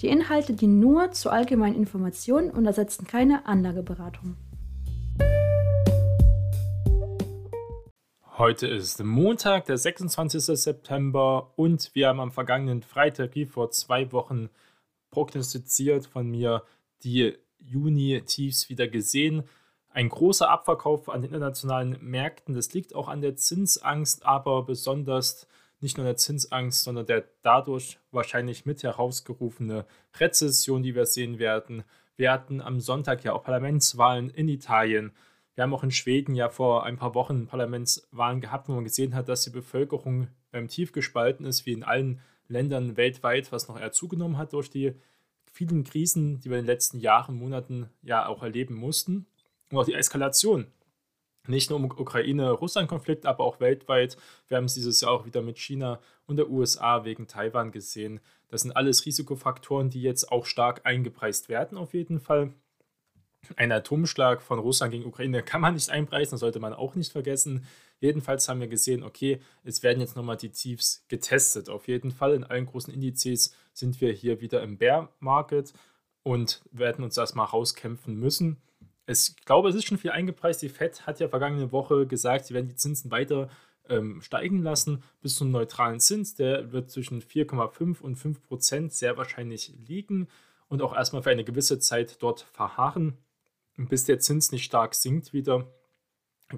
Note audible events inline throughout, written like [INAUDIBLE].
Die Inhalte dienen nur zur allgemeinen Information und ersetzen keine Anlageberatung. Heute ist Montag, der 26. September und wir haben am vergangenen Freitag, wie vor zwei Wochen, prognostiziert von mir die Juni-Tiefs wieder gesehen. Ein großer Abverkauf an den internationalen Märkten, das liegt auch an der Zinsangst, aber besonders nicht nur der Zinsangst, sondern der dadurch wahrscheinlich mit herausgerufene Rezession, die wir sehen werden. Wir hatten am Sonntag ja auch Parlamentswahlen in Italien. Wir haben auch in Schweden ja vor ein paar Wochen Parlamentswahlen gehabt, wo man gesehen hat, dass die Bevölkerung beim Tief gespalten ist, wie in allen Ländern weltweit, was noch eher zugenommen hat durch die vielen Krisen, die wir in den letzten Jahren, Monaten ja auch erleben mussten. Und auch die Eskalation nicht nur im Ukraine-Russland-Konflikt, aber auch weltweit. Wir haben es dieses Jahr auch wieder mit China und der USA wegen Taiwan gesehen. Das sind alles Risikofaktoren, die jetzt auch stark eingepreist werden, auf jeden Fall. Ein Atomschlag von Russland gegen Ukraine kann man nicht einpreisen, das sollte man auch nicht vergessen. Jedenfalls haben wir gesehen, okay, es werden jetzt nochmal die Tiefs getestet. Auf jeden Fall in allen großen Indizes sind wir hier wieder im Bear Market und werden uns erstmal rauskämpfen müssen es, ich glaube, es ist schon viel eingepreist. Die FED hat ja vergangene Woche gesagt, sie werden die Zinsen weiter ähm, steigen lassen bis zum neutralen Zins. Der wird zwischen 4,5 und 5 Prozent sehr wahrscheinlich liegen und auch erstmal für eine gewisse Zeit dort verharren. Bis der Zins nicht stark sinkt wieder,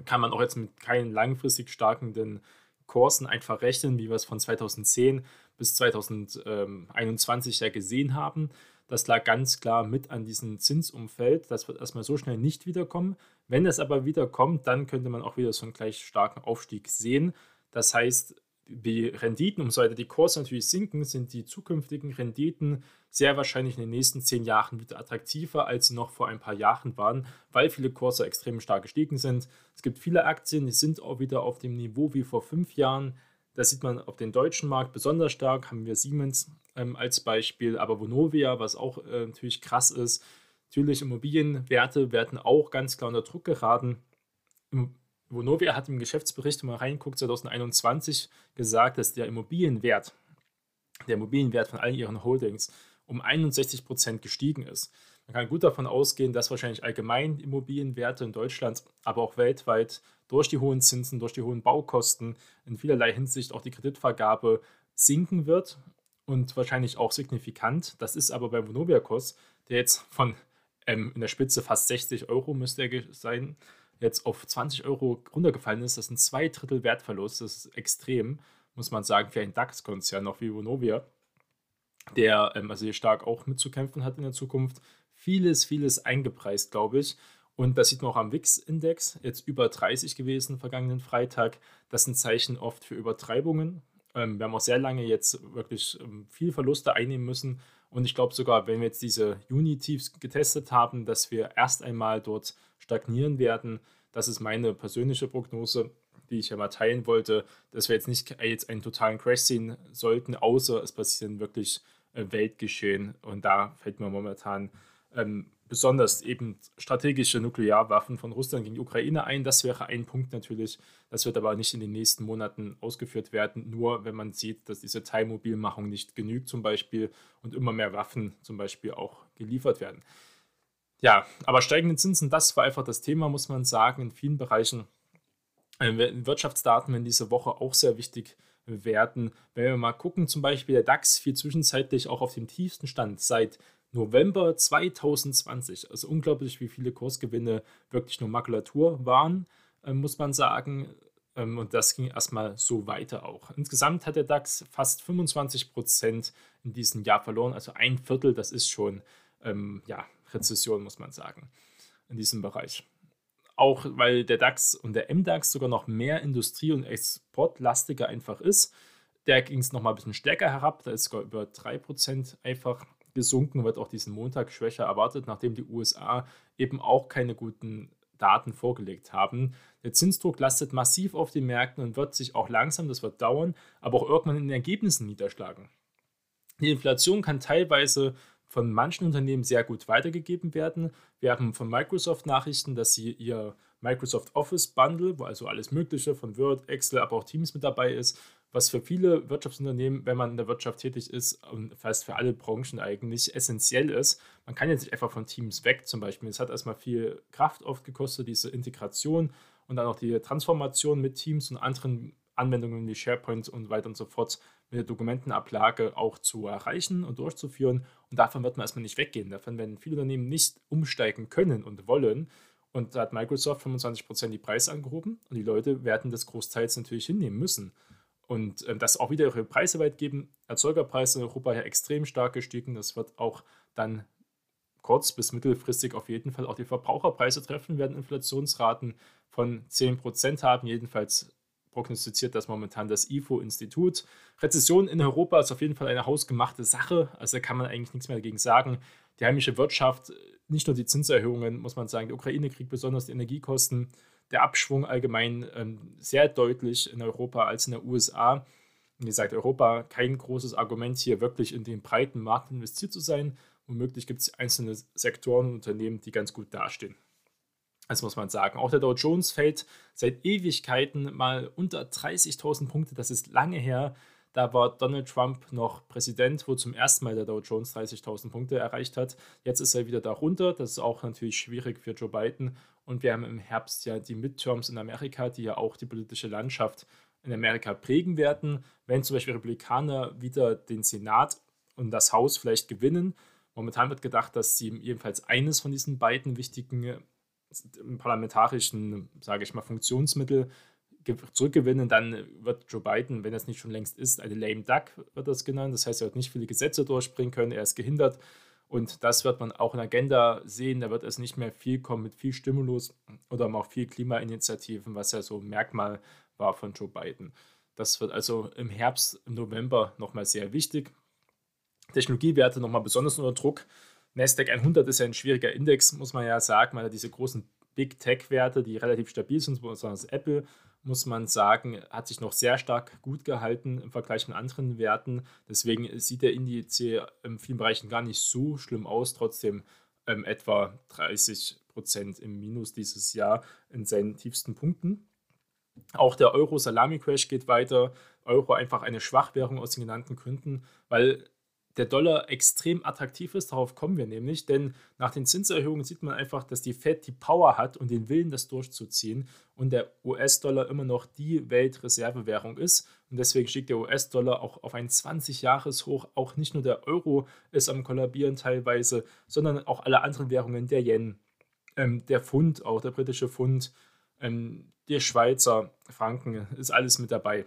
kann man auch jetzt mit keinen langfristig starken Kursen einfach rechnen, wie wir es von 2010 bis 2021 ja gesehen haben. Das lag ganz klar mit an diesem Zinsumfeld. Das wird erstmal so schnell nicht wiederkommen. Wenn es aber wiederkommt, dann könnte man auch wieder so einen gleich starken Aufstieg sehen. Das heißt, die Renditen, umso weiter die Kurse natürlich sinken, sind die zukünftigen Renditen sehr wahrscheinlich in den nächsten zehn Jahren wieder attraktiver, als sie noch vor ein paar Jahren waren, weil viele Kurse extrem stark gestiegen sind. Es gibt viele Aktien, die sind auch wieder auf dem Niveau wie vor fünf Jahren. Das sieht man auf dem deutschen Markt besonders stark, haben wir Siemens ähm, als Beispiel, aber Vonovia, was auch äh, natürlich krass ist. Natürlich Immobilienwerte werden auch ganz klar unter Druck geraten. Vonovia hat im Geschäftsbericht, wenn man reinguckt, 2021 gesagt, dass der Immobilienwert, der Immobilienwert von allen ihren Holdings um 61 Prozent gestiegen ist. Man kann gut davon ausgehen, dass wahrscheinlich allgemein Immobilienwerte in Deutschland, aber auch weltweit durch die hohen Zinsen, durch die hohen Baukosten in vielerlei Hinsicht auch die Kreditvergabe sinken wird und wahrscheinlich auch signifikant. Das ist aber bei Vonoviakos, der jetzt von ähm, in der Spitze fast 60 Euro müsste er sein, jetzt auf 20 Euro runtergefallen ist. Das sind zwei Drittel Wertverlust. Das ist extrem, muss man sagen, für einen DAX-Konzern, noch wie Vonovia, der ähm, also hier stark auch mitzukämpfen hat in der Zukunft. Vieles, vieles eingepreist, glaube ich. Und das sieht man auch am WIX-Index, jetzt über 30 gewesen vergangenen Freitag. Das sind Zeichen oft für Übertreibungen. Ähm, wir haben auch sehr lange jetzt wirklich ähm, viel Verluste einnehmen müssen. Und ich glaube sogar, wenn wir jetzt diese Juni-Tiefs getestet haben, dass wir erst einmal dort stagnieren werden. Das ist meine persönliche Prognose, die ich ja mal teilen wollte, dass wir jetzt nicht jetzt einen totalen Crash sehen sollten, außer es passieren wirklich äh, Weltgeschehen. Und da fällt mir momentan ähm, besonders eben strategische Nuklearwaffen von Russland gegen die Ukraine ein. Das wäre ein Punkt natürlich. Das wird aber nicht in den nächsten Monaten ausgeführt werden, nur wenn man sieht, dass diese Teilmobilmachung nicht genügt zum Beispiel und immer mehr Waffen zum Beispiel auch geliefert werden. Ja, aber steigende Zinsen, das war einfach das Thema, muss man sagen, in vielen Bereichen. Äh, Wirtschaftsdaten werden diese Woche auch sehr wichtig werden. Wenn wir mal gucken, zum Beispiel der DAX fiel zwischenzeitlich auch auf dem tiefsten Stand seit November 2020. Also unglaublich, wie viele Kursgewinne wirklich nur Makulatur waren, äh, muss man sagen. Ähm, und das ging erstmal so weiter auch. Insgesamt hat der DAX fast 25 Prozent in diesem Jahr verloren, also ein Viertel, das ist schon ähm, ja, Rezession, muss man sagen, in diesem Bereich. Auch weil der DAX und der MDAX sogar noch mehr Industrie- und Exportlastiger einfach ist. Der ging es nochmal ein bisschen stärker herab, da ist sogar über 3% einfach gesunken, wird auch diesen Montag schwächer erwartet, nachdem die USA eben auch keine guten Daten vorgelegt haben. Der Zinsdruck lastet massiv auf den Märkten und wird sich auch langsam, das wird dauern, aber auch irgendwann in den Ergebnissen niederschlagen. Die Inflation kann teilweise von manchen Unternehmen sehr gut weitergegeben werden. Wir haben von Microsoft Nachrichten, dass sie ihr Microsoft Office Bundle, wo also alles Mögliche von Word, Excel, aber auch Teams mit dabei ist, was für viele Wirtschaftsunternehmen, wenn man in der Wirtschaft tätig ist und fast für alle Branchen eigentlich essentiell ist. Man kann jetzt nicht einfach von Teams weg zum Beispiel. Es hat erstmal viel Kraft oft gekostet, diese Integration und dann auch die Transformation mit Teams und anderen Anwendungen wie SharePoint und weiter und so fort mit der Dokumentenablage auch zu erreichen und durchzuführen. Und davon wird man erstmal nicht weggehen. Davon werden viele Unternehmen nicht umsteigen können und wollen. Und da hat Microsoft 25% die Preise angehoben und die Leute werden das großteils natürlich hinnehmen müssen. Und äh, das auch wieder ihre Preise weit geben. Erzeugerpreise in Europa ja extrem stark gestiegen. Das wird auch dann kurz- bis mittelfristig auf jeden Fall auch die Verbraucherpreise treffen, werden Inflationsraten von 10% haben, jedenfalls prognostiziert das momentan das IFO-Institut. Rezession in Europa ist auf jeden Fall eine hausgemachte Sache, also da kann man eigentlich nichts mehr dagegen sagen. Die heimische Wirtschaft, nicht nur die Zinserhöhungen, muss man sagen, der Ukraine-Krieg, besonders die Energiekosten, der Abschwung allgemein ähm, sehr deutlich in Europa als in der USA. Wie gesagt, Europa kein großes Argument hier wirklich in den breiten Markt investiert zu sein. Womöglich gibt es einzelne Sektoren und Unternehmen, die ganz gut dastehen. Das muss man sagen. Auch der Dow Jones fällt seit Ewigkeiten mal unter 30.000 Punkte. Das ist lange her. Da war Donald Trump noch Präsident, wo zum ersten Mal der Dow Jones 30.000 Punkte erreicht hat. Jetzt ist er wieder darunter. Das ist auch natürlich schwierig für Joe Biden. Und wir haben im Herbst ja die Midterms in Amerika, die ja auch die politische Landschaft in Amerika prägen werden. Wenn zum Beispiel Republikaner wieder den Senat und das Haus vielleicht gewinnen, Momentan wird gedacht, dass sie jedenfalls eines von diesen beiden wichtigen parlamentarischen, sage ich mal, Funktionsmittel zurückgewinnen, dann wird Joe Biden, wenn es nicht schon längst ist, eine lame duck wird das genannt. Das heißt, er wird nicht viele Gesetze durchbringen können, er ist gehindert. Und das wird man auch in der Agenda sehen. Da wird es nicht mehr viel kommen mit viel Stimulus oder auch viel Klimainitiativen, was ja so ein Merkmal war von Joe Biden. Das wird also im Herbst, im November nochmal sehr wichtig. Technologiewerte nochmal besonders unter Druck. Nasdaq 100 ist ja ein schwieriger Index, muss man ja sagen, weil er diese großen Big Tech-Werte, die relativ stabil sind, besonders Apple, muss man sagen, hat sich noch sehr stark gut gehalten im Vergleich mit anderen Werten. Deswegen sieht der Indiz in vielen Bereichen gar nicht so schlimm aus, trotzdem ähm, etwa 30 Prozent im Minus dieses Jahr in seinen tiefsten Punkten. Auch der Euro-Salami-Crash geht weiter. Euro einfach eine Schwachwährung aus den genannten Gründen, weil der Dollar extrem attraktiv ist. Darauf kommen wir nämlich, denn nach den Zinserhöhungen sieht man einfach, dass die Fed die Power hat und den Willen, das durchzuziehen und der US-Dollar immer noch die Weltreservewährung ist. Und deswegen stieg der US-Dollar auch auf ein 20-Jahres-Hoch. Auch nicht nur der Euro ist am Kollabieren teilweise, sondern auch alle anderen Währungen, der Yen, ähm, der Pfund, auch der britische Pfund, ähm, der Schweizer Franken, ist alles mit dabei.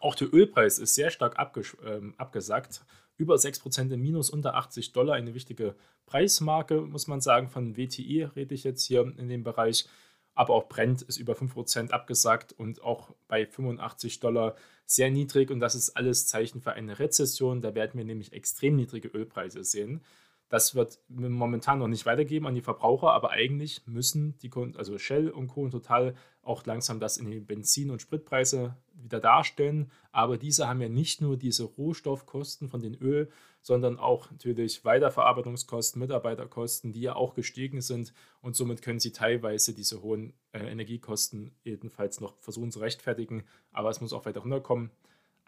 Auch der Ölpreis ist sehr stark ähm, abgesackt über 6% im Minus, unter 80 Dollar, eine wichtige Preismarke, muss man sagen. Von WTI rede ich jetzt hier in dem Bereich. Aber auch Brent ist über 5% abgesagt und auch bei 85 Dollar sehr niedrig. Und das ist alles Zeichen für eine Rezession. Da werden wir nämlich extrem niedrige Ölpreise sehen. Das wird momentan noch nicht weitergeben an die Verbraucher, aber eigentlich müssen die Kunden, also Shell und Co. und Total auch langsam das in die Benzin- und Spritpreise wieder darstellen. Aber diese haben ja nicht nur diese Rohstoffkosten von den Öl, sondern auch natürlich Weiterverarbeitungskosten, Mitarbeiterkosten, die ja auch gestiegen sind. Und somit können sie teilweise diese hohen äh, Energiekosten jedenfalls noch versuchen zu rechtfertigen. Aber es muss auch weiter runterkommen.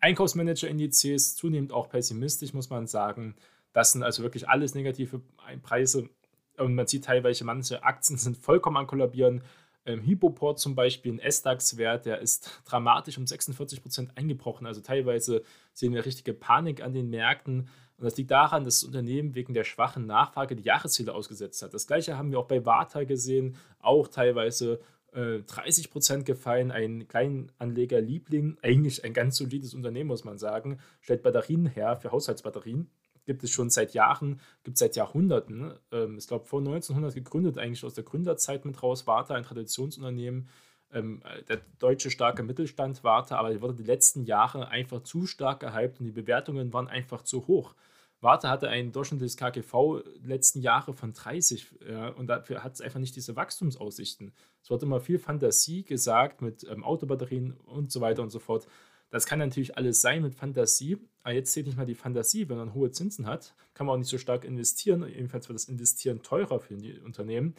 Einkaufsmanager-Indizes zunehmend auch pessimistisch, muss man sagen. Das sind also wirklich alles negative Preise. Und man sieht teilweise, manche Aktien sind vollkommen am Kollabieren. Ähm, Hypoport zum Beispiel, ein S-DAX-Wert, der ist dramatisch um 46 Prozent eingebrochen. Also teilweise sehen wir richtige Panik an den Märkten. Und das liegt daran, dass das Unternehmen wegen der schwachen Nachfrage die Jahresziele ausgesetzt hat. Das gleiche haben wir auch bei Warta gesehen, auch teilweise äh, 30 Prozent gefallen. Ein Kleinanleger-Liebling, eigentlich ein ganz solides Unternehmen, muss man sagen, stellt Batterien her für Haushaltsbatterien gibt es schon seit Jahren, gibt es seit Jahrhunderten. Ähm, ich glaube, vor 1900 gegründet, eigentlich aus der Gründerzeit mit raus, Warta, ein Traditionsunternehmen. Ähm, der deutsche starke Mittelstand Warta, aber wurde die letzten Jahre einfach zu stark gehypt und die Bewertungen waren einfach zu hoch. Warte hatte ein durchschnittliches KGV letzten Jahre von 30 ja, und dafür hat es einfach nicht diese Wachstumsaussichten. Es wird immer viel Fantasie gesagt mit ähm, Autobatterien und so weiter und so fort. Das kann natürlich alles sein mit Fantasie, aber jetzt zählt nicht mal die Fantasie. Wenn man hohe Zinsen hat, kann man auch nicht so stark investieren. Jedenfalls wird das Investieren teurer für die Unternehmen.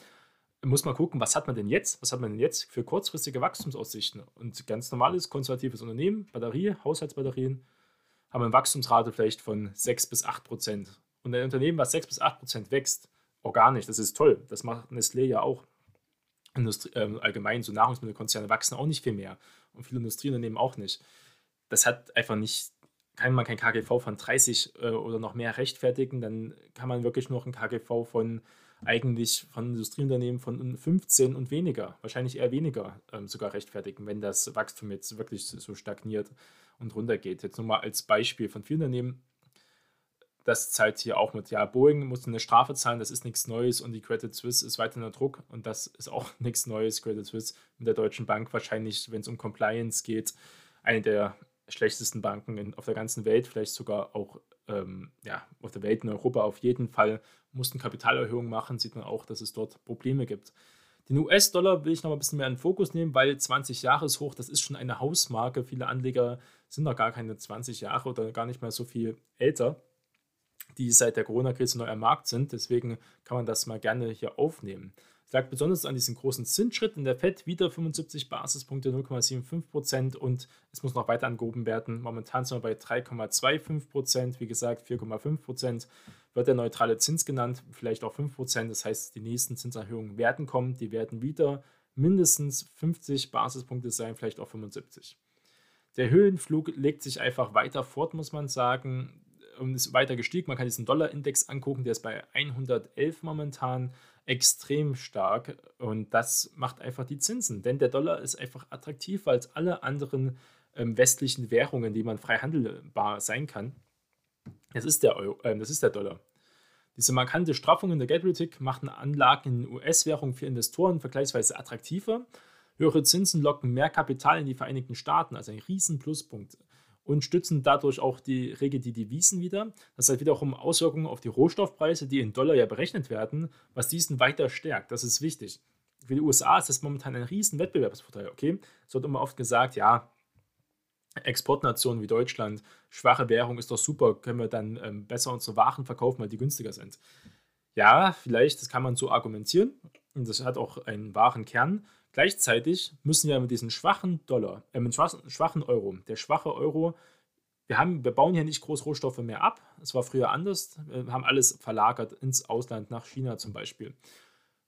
Muss man gucken, was hat man denn jetzt? Was hat man denn jetzt für kurzfristige Wachstumsaussichten? Und ganz normales, konservatives Unternehmen, Batterie, Haushaltsbatterien, haben eine Wachstumsrate vielleicht von 6 bis 8 Prozent. Und ein Unternehmen, was 6 bis 8 Prozent wächst, organisch, das ist toll. Das macht Nestlé ja auch. Industrie, äh, allgemein, so Nahrungsmittelkonzerne wachsen auch nicht viel mehr. Und viele Industrieunternehmen auch nicht das hat einfach nicht, kann man kein KGV von 30 äh, oder noch mehr rechtfertigen, dann kann man wirklich noch ein KGV von eigentlich von Industrieunternehmen von 15 und weniger, wahrscheinlich eher weniger ähm, sogar rechtfertigen, wenn das Wachstum jetzt wirklich so stagniert und runtergeht. Jetzt nur mal als Beispiel von vielen Unternehmen, das zahlt hier auch mit, ja, Boeing muss eine Strafe zahlen, das ist nichts Neues und die Credit Suisse ist weiter unter Druck und das ist auch [LAUGHS] nichts Neues. Credit Suisse mit der Deutschen Bank wahrscheinlich, wenn es um Compliance geht, eine der schlechtesten Banken in, auf der ganzen Welt, vielleicht sogar auch ähm, ja, auf der Welt in Europa auf jeden Fall, mussten Kapitalerhöhungen machen, sieht man auch, dass es dort Probleme gibt. Den US-Dollar will ich noch ein bisschen mehr in den Fokus nehmen, weil 20 Jahreshoch, das ist schon eine Hausmarke. Viele Anleger sind noch gar keine 20 Jahre oder gar nicht mehr so viel älter, die seit der Corona-Krise neu am Markt sind. Deswegen kann man das mal gerne hier aufnehmen. Lag besonders an diesem großen Zinsschritt in der FED, wieder 75 Basispunkte, 0,75 Prozent und es muss noch weiter angehoben werden. Momentan sind wir bei 3,25 Prozent, wie gesagt 4,5 Prozent wird der neutrale Zins genannt, vielleicht auch 5 Prozent. Das heißt, die nächsten Zinserhöhungen werden kommen, die werden wieder mindestens 50 Basispunkte sein, vielleicht auch 75. Der Höhenflug legt sich einfach weiter fort, muss man sagen und ist weiter gestiegen. Man kann diesen Dollar-Index angucken, der ist bei 111 momentan extrem stark und das macht einfach die Zinsen, denn der Dollar ist einfach attraktiver als alle anderen ähm, westlichen Währungen, die man frei handelbar sein kann. Das ist der, Euro, äh, das ist der Dollar. Diese markante Straffung in der Geldpolitik machten Anlagen in US-Währung für Investoren vergleichsweise attraktiver. Höhere Zinsen locken mehr Kapital in die Vereinigten Staaten, also ein riesen Pluspunkt und stützen dadurch auch die Regel die Devisen wieder. Das hat wiederum Auswirkungen auf die Rohstoffpreise, die in Dollar ja berechnet werden, was diesen weiter stärkt. Das ist wichtig. Für die USA ist das momentan ein riesen Wettbewerbsvorteil. Okay, es wird immer oft gesagt, ja, Exportnationen wie Deutschland, schwache Währung ist doch super, können wir dann ähm, besser unsere Waren verkaufen, weil die günstiger sind. Ja, vielleicht, das kann man so argumentieren und das hat auch einen wahren Kern. Gleichzeitig müssen wir mit diesem schwachen Dollar, äh, mit schwachen, schwachen Euro, der schwache Euro, wir, haben, wir bauen hier nicht groß Rohstoffe mehr ab. Es war früher anders. Wir haben alles verlagert ins Ausland, nach China zum Beispiel.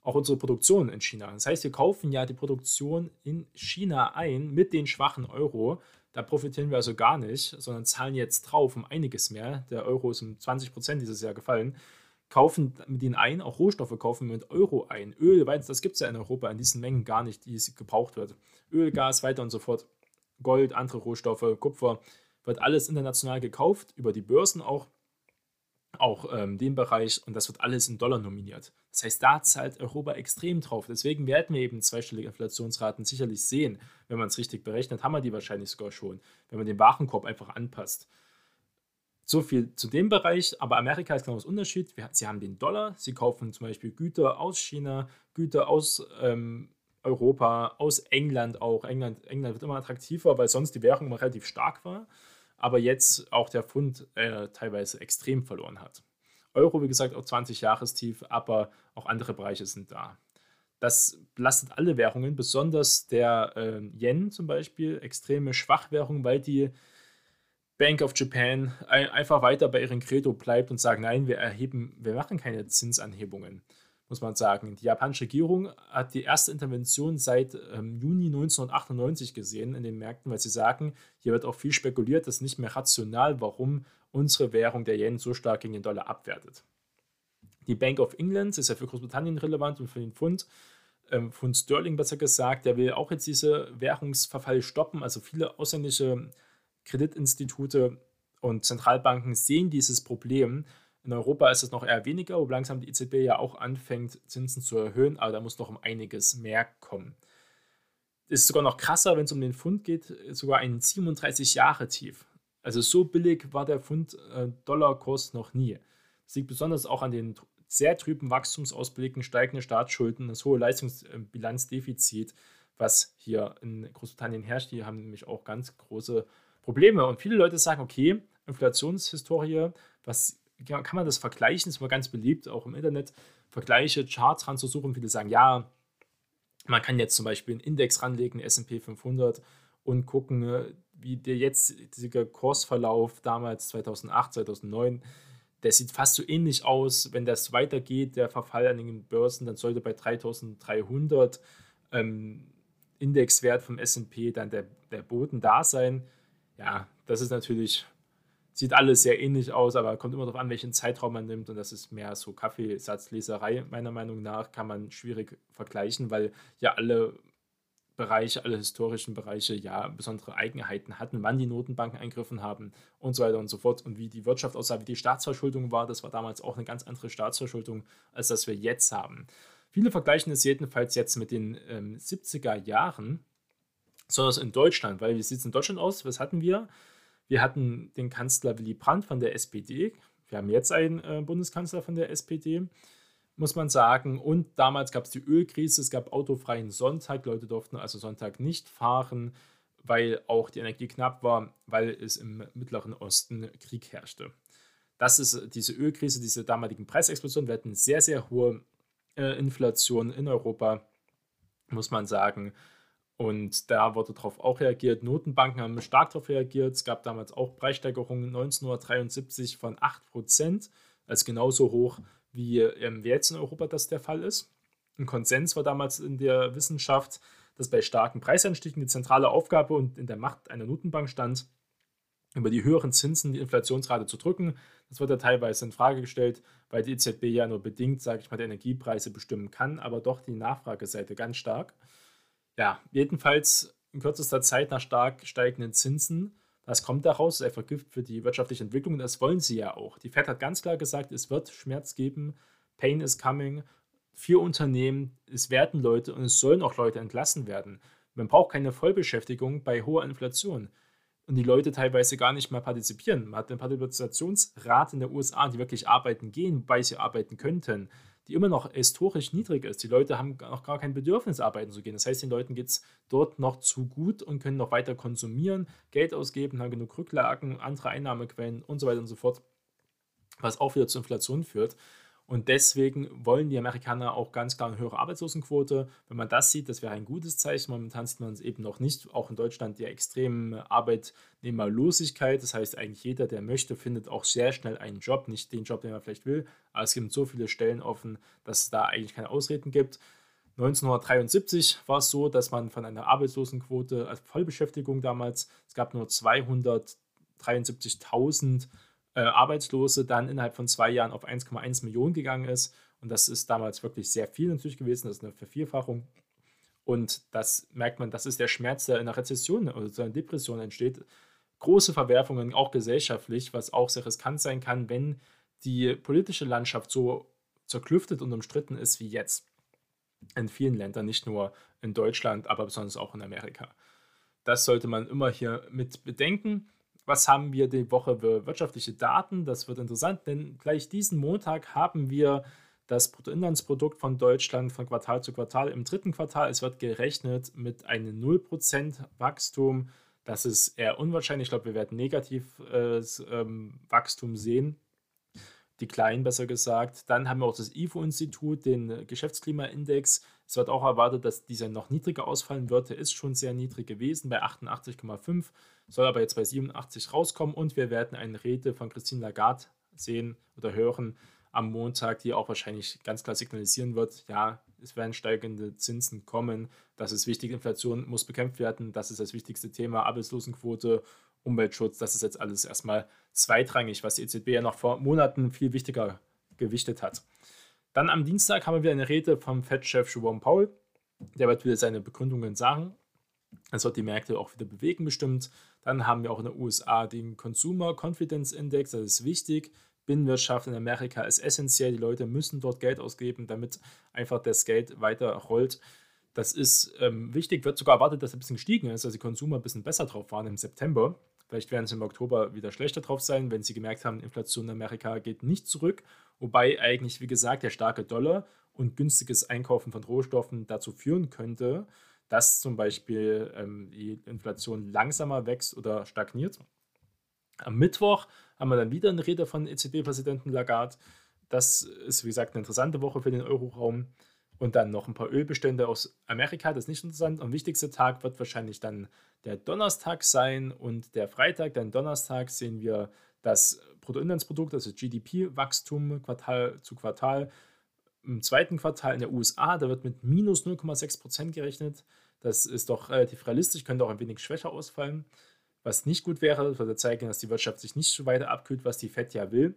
Auch unsere Produktion in China. Das heißt, wir kaufen ja die Produktion in China ein mit den schwachen Euro. Da profitieren wir also gar nicht, sondern zahlen jetzt drauf um einiges mehr. Der Euro ist um 20 Prozent dieses Jahr gefallen kaufen mit ihnen ein, auch Rohstoffe kaufen mit Euro ein. Öl, weil das gibt es ja in Europa in diesen Mengen gar nicht, die gebraucht wird. Öl, Gas, weiter und so fort. Gold, andere Rohstoffe, Kupfer, wird alles international gekauft, über die Börsen auch, auch ähm, den Bereich und das wird alles in Dollar nominiert. Das heißt, da zahlt Europa extrem drauf. Deswegen werden wir eben zweistellige Inflationsraten sicherlich sehen, wenn man es richtig berechnet, haben wir die wahrscheinlich sogar schon, wenn man den Warenkorb einfach anpasst. So viel zu dem Bereich, aber Amerika ist genau das Unterschied. Sie haben den Dollar, sie kaufen zum Beispiel Güter aus China, Güter aus ähm, Europa, aus England auch. England, England wird immer attraktiver, weil sonst die Währung immer relativ stark war, aber jetzt auch der Pfund äh, teilweise extrem verloren hat. Euro, wie gesagt, auch 20 Jahrestief, aber auch andere Bereiche sind da. Das belastet alle Währungen, besonders der äh, Yen zum Beispiel, extreme Schwachwährung, weil die Bank of Japan einfach weiter bei ihrem Credo bleibt und sagt, nein, wir erheben, wir machen keine Zinsanhebungen, muss man sagen. Die japanische Regierung hat die erste Intervention seit ähm, Juni 1998 gesehen in den Märkten, weil sie sagen, hier wird auch viel spekuliert, das ist nicht mehr rational, warum unsere Währung, der Yen, so stark gegen den Dollar abwertet. Die Bank of England ist ja für Großbritannien relevant und für den Pfund. Ähm, Pfund Sterling besser gesagt, der will auch jetzt diese Währungsverfall stoppen. Also viele ausländische Kreditinstitute und Zentralbanken sehen dieses Problem. In Europa ist es noch eher weniger, wo langsam die EZB ja auch anfängt, Zinsen zu erhöhen, aber da muss noch um einiges mehr kommen. Ist sogar noch krasser, wenn es um den Pfund geht, sogar ein 37 Jahre Tief. Also so billig war der Pfund-Dollar-Kurs noch nie. Das liegt besonders auch an den sehr trüben Wachstumsausblicken, steigende Staatsschulden, das hohe Leistungsbilanzdefizit, was hier in Großbritannien herrscht. Die haben nämlich auch ganz große Probleme. Und viele Leute sagen, okay, Inflationshistorie, was kann man das vergleichen? Das ist mal ganz beliebt, auch im Internet, Vergleiche, Charts ranzusuchen. Viele sagen, ja, man kann jetzt zum Beispiel einen Index ranlegen, SP 500, und gucken, ne, wie der jetzige Kursverlauf damals 2008, 2009, der sieht fast so ähnlich aus. Wenn das weitergeht, der Verfall an den Börsen, dann sollte bei 3300 ähm, Indexwert vom SP dann der, der Boden da sein. Ja, das ist natürlich sieht alles sehr ähnlich aus, aber kommt immer darauf an, welchen Zeitraum man nimmt. Und das ist mehr so Kaffeesatzleserei, meiner Meinung nach, kann man schwierig vergleichen, weil ja alle Bereiche, alle historischen Bereiche ja besondere Eigenheiten hatten, wann die Notenbanken eingriffen haben und so weiter und so fort. Und wie die Wirtschaft aussah, wie die Staatsverschuldung war, das war damals auch eine ganz andere Staatsverschuldung, als das wir jetzt haben. Viele vergleichen es jedenfalls jetzt mit den ähm, 70er Jahren, sondern in Deutschland, weil wie sieht es in Deutschland aus? Was hatten wir? Wir hatten den Kanzler Willy Brandt von der SPD. Wir haben jetzt einen äh, Bundeskanzler von der SPD, muss man sagen. Und damals gab es die Ölkrise, es gab autofreien Sonntag. Leute durften also Sonntag nicht fahren, weil auch die Energie knapp war, weil es im Mittleren Osten Krieg herrschte. Das ist diese Ölkrise, diese damaligen Preisexplosionen. Wir hatten sehr, sehr hohe äh, Inflation in Europa, muss man sagen. Und da wurde darauf auch reagiert. Notenbanken haben stark darauf reagiert. Es gab damals auch Preissteigerungen 1973 von 8%, also genauso hoch wie ähm, jetzt in Europa das der Fall ist. Ein Konsens war damals in der Wissenschaft, dass bei starken Preisanstiegen die zentrale Aufgabe und in der Macht einer Notenbank stand, über die höheren Zinsen die Inflationsrate zu drücken. Das wird ja teilweise in Frage gestellt, weil die EZB ja nur bedingt, sage ich mal, die Energiepreise bestimmen kann, aber doch die Nachfrageseite ganz stark. Ja, jedenfalls in kürzester Zeit nach stark steigenden Zinsen. Was kommt daraus? Das ist einfach Gift für die wirtschaftliche Entwicklung. Das wollen sie ja auch. Die Fed hat ganz klar gesagt, es wird Schmerz geben. Pain is coming. Für Unternehmen, es werden Leute und es sollen auch Leute entlassen werden. Man braucht keine Vollbeschäftigung bei hoher Inflation. Und die Leute teilweise gar nicht mehr partizipieren. Man hat eine Partizipationsrate in der USA, die wirklich arbeiten gehen, wobei sie arbeiten könnten die immer noch historisch niedrig ist. Die Leute haben noch gar kein Bedürfnis, arbeiten zu gehen. Das heißt, den Leuten geht es dort noch zu gut und können noch weiter konsumieren, Geld ausgeben, haben genug Rücklagen, andere Einnahmequellen und so weiter und so fort, was auch wieder zur Inflation führt. Und deswegen wollen die Amerikaner auch ganz klar eine höhere Arbeitslosenquote. Wenn man das sieht, das wäre ein gutes Zeichen. Momentan sieht man es eben noch nicht. Auch in Deutschland die extreme Arbeitnehmerlosigkeit. Das heißt, eigentlich jeder, der möchte, findet auch sehr schnell einen Job. Nicht den Job, den man vielleicht will, aber es gibt so viele Stellen offen, dass es da eigentlich keine Ausreden gibt. 1973 war es so, dass man von einer Arbeitslosenquote als Vollbeschäftigung damals, es gab nur 273.000 äh, Arbeitslose dann innerhalb von zwei Jahren auf 1,1 Millionen gegangen ist. Und das ist damals wirklich sehr viel natürlich gewesen. Das ist eine Vervierfachung. Und das merkt man, das ist der Schmerz, der in einer Rezession oder so einer Depression entsteht. Große Verwerfungen, auch gesellschaftlich, was auch sehr riskant sein kann, wenn die politische Landschaft so zerklüftet und umstritten ist wie jetzt. In vielen Ländern, nicht nur in Deutschland, aber besonders auch in Amerika. Das sollte man immer hier mit bedenken was haben wir die Woche für wirtschaftliche Daten? Das wird interessant, denn gleich diesen Montag haben wir das Bruttoinlandsprodukt von Deutschland von Quartal zu Quartal im dritten Quartal. Es wird gerechnet mit einem 0% Wachstum. Das ist eher unwahrscheinlich. Ich glaube, wir werden negatives äh, Wachstum sehen. Die kleinen besser gesagt. Dann haben wir auch das IFO-Institut, den Geschäftsklimaindex. Es wird auch erwartet, dass dieser noch niedriger ausfallen wird. Er ist schon sehr niedrig gewesen bei 88,5 soll aber jetzt bei 87 rauskommen und wir werden eine Rede von Christine Lagarde sehen oder hören am Montag, die auch wahrscheinlich ganz klar signalisieren wird, ja, es werden steigende Zinsen kommen, das ist wichtig, Inflation muss bekämpft werden, das ist das wichtigste Thema, Arbeitslosenquote, Umweltschutz, das ist jetzt alles erstmal zweitrangig, was die EZB ja noch vor Monaten viel wichtiger gewichtet hat. Dann am Dienstag haben wir eine Rede vom Fed-Chef Jerome Powell, der wird wieder seine Begründungen sagen. Es wird die Märkte auch wieder bewegen bestimmt. Dann haben wir auch in den USA den Consumer Confidence Index, das ist wichtig. Binnenwirtschaft in Amerika ist essentiell. Die Leute müssen dort Geld ausgeben, damit einfach das Geld weiter rollt. Das ist ähm, wichtig, wird sogar erwartet, dass er ein bisschen gestiegen ist, also die Konsumer ein bisschen besser drauf waren im September, Vielleicht werden sie im Oktober wieder schlechter drauf sein, wenn sie gemerkt haben, Inflation in Amerika geht nicht zurück. Wobei eigentlich, wie gesagt, der starke Dollar und günstiges Einkaufen von Rohstoffen dazu führen könnte, dass zum Beispiel ähm, die Inflation langsamer wächst oder stagniert. Am Mittwoch haben wir dann wieder eine Rede von EZB-Präsidenten Lagarde. Das ist, wie gesagt, eine interessante Woche für den Euroraum. Und dann noch ein paar Ölbestände aus Amerika, das ist nicht interessant. Am wichtigsten Tag wird wahrscheinlich dann der Donnerstag sein und der Freitag. Dann Donnerstag sehen wir das Bruttoinlandsprodukt, also GDP-Wachstum Quartal zu Quartal. Im zweiten Quartal in der USA, da wird mit minus 0,6 Prozent gerechnet. Das ist doch relativ realistisch, könnte auch ein wenig schwächer ausfallen. Was nicht gut wäre, würde zeigen, dass die Wirtschaft sich nicht so weiter abkühlt, was die FED ja will.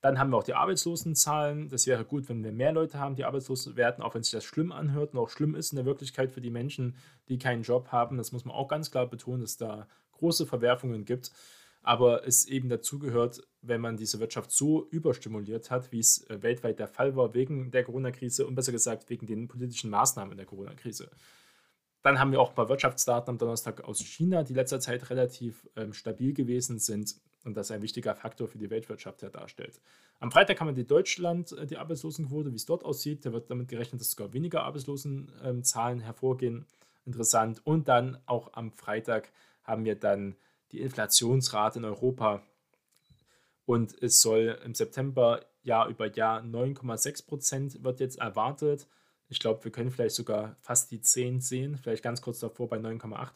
Dann haben wir auch die Arbeitslosenzahlen. Das wäre gut, wenn wir mehr Leute haben, die arbeitslos werden, auch wenn sich das schlimm anhört und auch schlimm ist in der Wirklichkeit für die Menschen, die keinen Job haben. Das muss man auch ganz klar betonen, dass da große Verwerfungen gibt. Aber es eben dazu gehört, wenn man diese Wirtschaft so überstimuliert hat, wie es äh, weltweit der Fall war wegen der Corona-Krise und besser gesagt wegen den politischen Maßnahmen der Corona-Krise. Dann haben wir auch ein paar Wirtschaftsdaten am Donnerstag aus China, die letzter Zeit relativ ähm, stabil gewesen sind und das ein wichtiger Faktor für die Weltwirtschaft ja darstellt. Am Freitag haben wir die Deutschland, äh, die Arbeitslosenquote, wie es dort aussieht. Da wird damit gerechnet, dass sogar weniger Arbeitslosenzahlen ähm, hervorgehen. Interessant. Und dann auch am Freitag haben wir dann die Inflationsrate in Europa. Und es soll im September Jahr über Jahr 9,6 Prozent wird jetzt erwartet. Ich glaube, wir können vielleicht sogar fast die 10 sehen, vielleicht ganz kurz davor bei 9,8.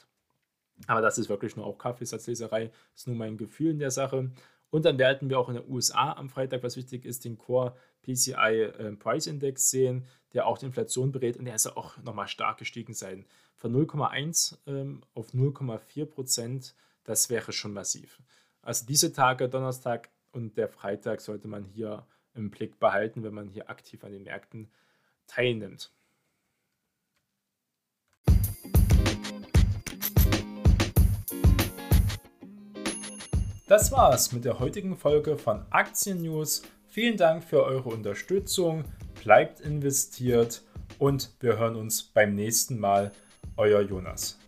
Aber das ist wirklich nur auch Kaffeesatzleserei, ist nur mein Gefühl in der Sache. Und dann werden wir auch in den USA am Freitag, was wichtig ist, den Core PCI äh, Price Index sehen, der auch die Inflation berät und der ist auch nochmal stark gestiegen sein. Von 0,1 ähm, auf 0,4 Prozent, das wäre schon massiv. Also diese Tage, Donnerstag und der Freitag, sollte man hier im Blick behalten, wenn man hier aktiv an den Märkten teilnimmt. Das war's mit der heutigen Folge von Aktien News. Vielen Dank für eure Unterstützung. Bleibt investiert und wir hören uns beim nächsten Mal. Euer Jonas.